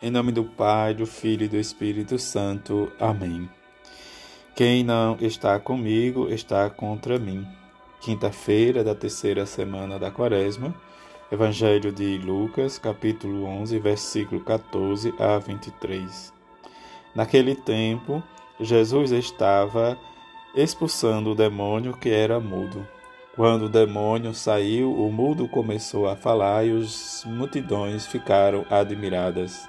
Em nome do Pai, do Filho e do Espírito Santo. Amém. Quem não está comigo está contra mim. Quinta-feira da terceira semana da Quaresma. Evangelho de Lucas, capítulo 11, versículo 14 a 23. Naquele tempo, Jesus estava expulsando o demônio que era mudo. Quando o demônio saiu, o mudo começou a falar e as multidões ficaram admiradas.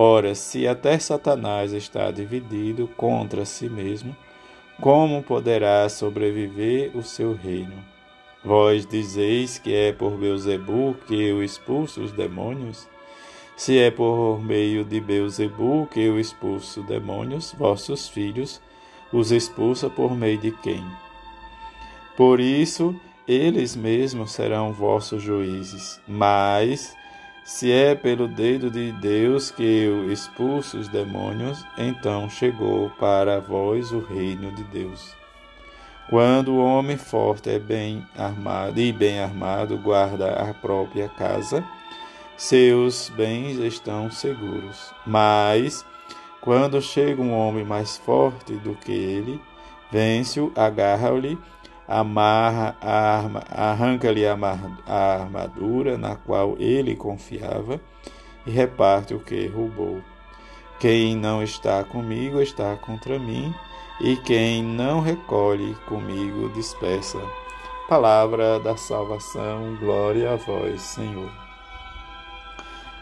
Ora, se até Satanás está dividido contra si mesmo, como poderá sobreviver o seu reino? Vós dizeis que é por Beuzebu que eu expulso os demônios? Se é por meio de Beuzebu que eu expulso demônios, vossos filhos os expulsa por meio de quem? Por isso, eles mesmos serão vossos juízes. Mas se é pelo dedo de Deus que eu expulso os demônios, então chegou para vós o reino de Deus. Quando o homem forte é bem armado e bem armado guarda a própria casa, seus bens estão seguros. Mas quando chega um homem mais forte do que ele, vence-o, agarra-lhe amarra a arma, arranca-lhe a armadura na qual ele confiava e reparte o que roubou. Quem não está comigo está contra mim, e quem não recolhe comigo dispersa. Palavra da salvação, glória a vós, Senhor.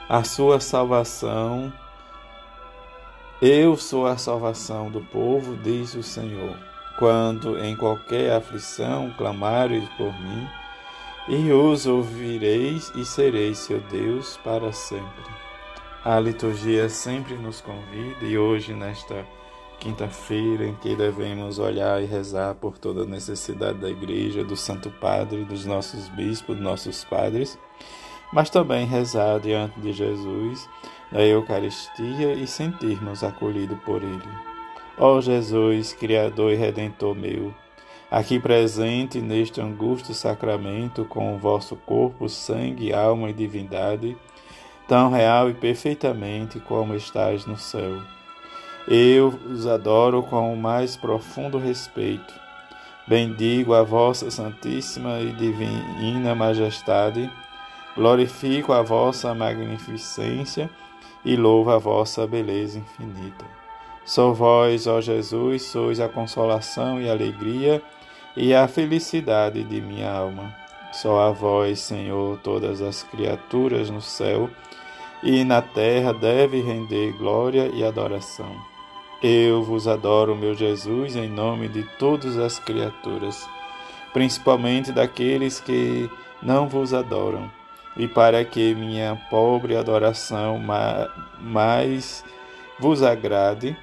A sua salvação, eu sou a salvação do povo, diz o Senhor quando em qualquer aflição clamares por mim, e os ouvireis e sereis seu Deus para sempre. A liturgia sempre nos convida e hoje, nesta quinta-feira, em que devemos olhar e rezar por toda a necessidade da Igreja, do Santo Padre, dos nossos bispos, dos nossos padres, mas também rezar diante de Jesus, da Eucaristia e sentirmos acolhido por Ele. Ó Jesus, Criador e Redentor meu, aqui presente neste angusto sacramento com o vosso corpo, sangue, alma e divindade, tão real e perfeitamente como estais no céu. Eu os adoro com o mais profundo respeito. Bendigo a vossa santíssima e divina majestade, glorifico a vossa magnificência e louvo a vossa beleza infinita. Só vós, ó Jesus, sois a consolação e alegria e a felicidade de minha alma. Só a vós, Senhor, todas as criaturas no céu e na terra devem render glória e adoração. Eu vos adoro, meu Jesus, em nome de todas as criaturas, principalmente daqueles que não vos adoram, e para que minha pobre adoração mais vos agrade,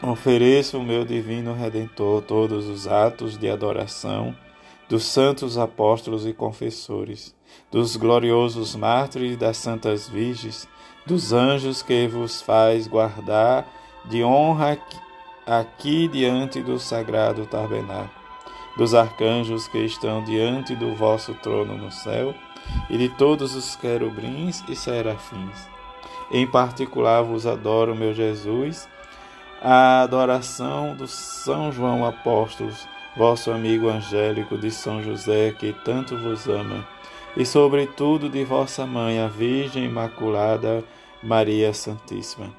Ofereço meu divino Redentor todos os atos de adoração dos santos apóstolos e confessores, dos gloriosos mártires e das santas virgens, dos anjos que vos faz guardar de honra aqui diante do sagrado tabernáculo, dos arcanjos que estão diante do vosso trono no céu, e de todos os querubins e serafins. Em particular vos adoro, meu Jesus, a adoração do São João Apóstolo, vosso amigo angélico de São José, que tanto vos ama, e sobretudo de vossa mãe, a Virgem Imaculada Maria Santíssima.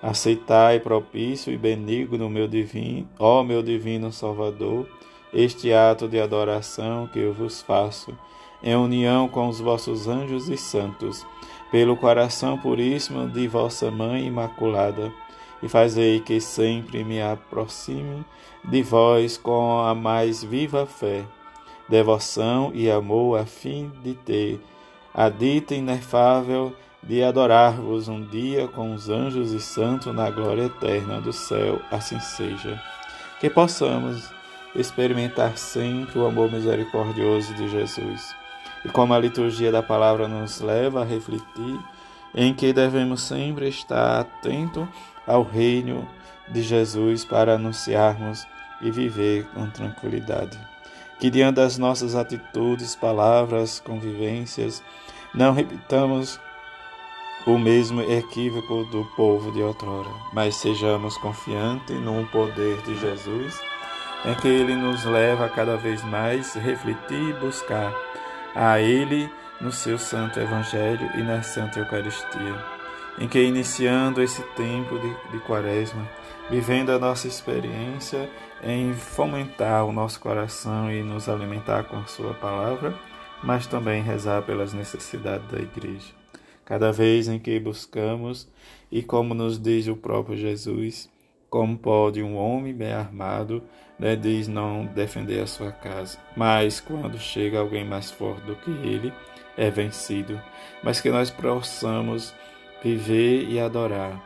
Aceitai propício e benigno meu divino, ó meu divino Salvador, este ato de adoração que eu vos faço, em união com os vossos anjos e santos, pelo coração puríssimo de vossa mãe Imaculada e fazei que sempre me aproxime de vós com a mais viva fé, devoção e amor, a fim de ter a dita inefável de adorar-vos um dia com os anjos e santos na glória eterna do céu, assim seja. Que possamos experimentar sempre o amor misericordioso de Jesus. E como a liturgia da palavra nos leva a refletir, em que devemos sempre estar atento ao reino de Jesus para anunciarmos e viver com tranquilidade. Que diante das nossas atitudes, palavras, convivências, não repitamos o mesmo equívoco do povo de outrora, mas sejamos confiantes no poder de Jesus, em que ele nos leva a cada vez mais refletir e buscar a ele no seu santo evangelho e na santa Eucaristia, em que iniciando esse tempo de, de quaresma, vivendo a nossa experiência em fomentar o nosso coração e nos alimentar com a sua palavra, mas também rezar pelas necessidades da igreja. Cada vez em que buscamos, e como nos diz o próprio Jesus, como pode um homem bem armado, né, diz não defender a sua casa, mas quando chega alguém mais forte do que ele, é vencido. Mas que nós possamos viver e adorar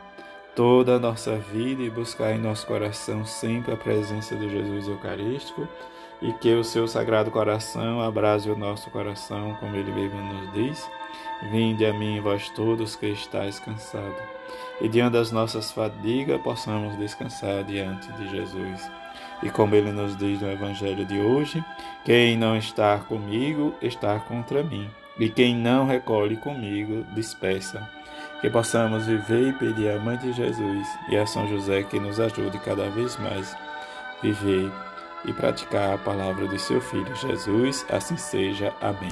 toda a nossa vida e buscar em nosso coração sempre a presença do Jesus Eucarístico e que o seu sagrado coração abrase o nosso coração, como ele mesmo nos diz. Vinde a mim, vós todos que estáis cansados, e diante das nossas fadigas possamos descansar diante de Jesus. E como ele nos diz no Evangelho de hoje, quem não está comigo está contra mim, e quem não recolhe comigo dispersa. Que possamos viver e pedir à Mãe de Jesus e a São José que nos ajude cada vez mais viver e praticar a palavra de seu Filho Jesus. Assim seja. Amém.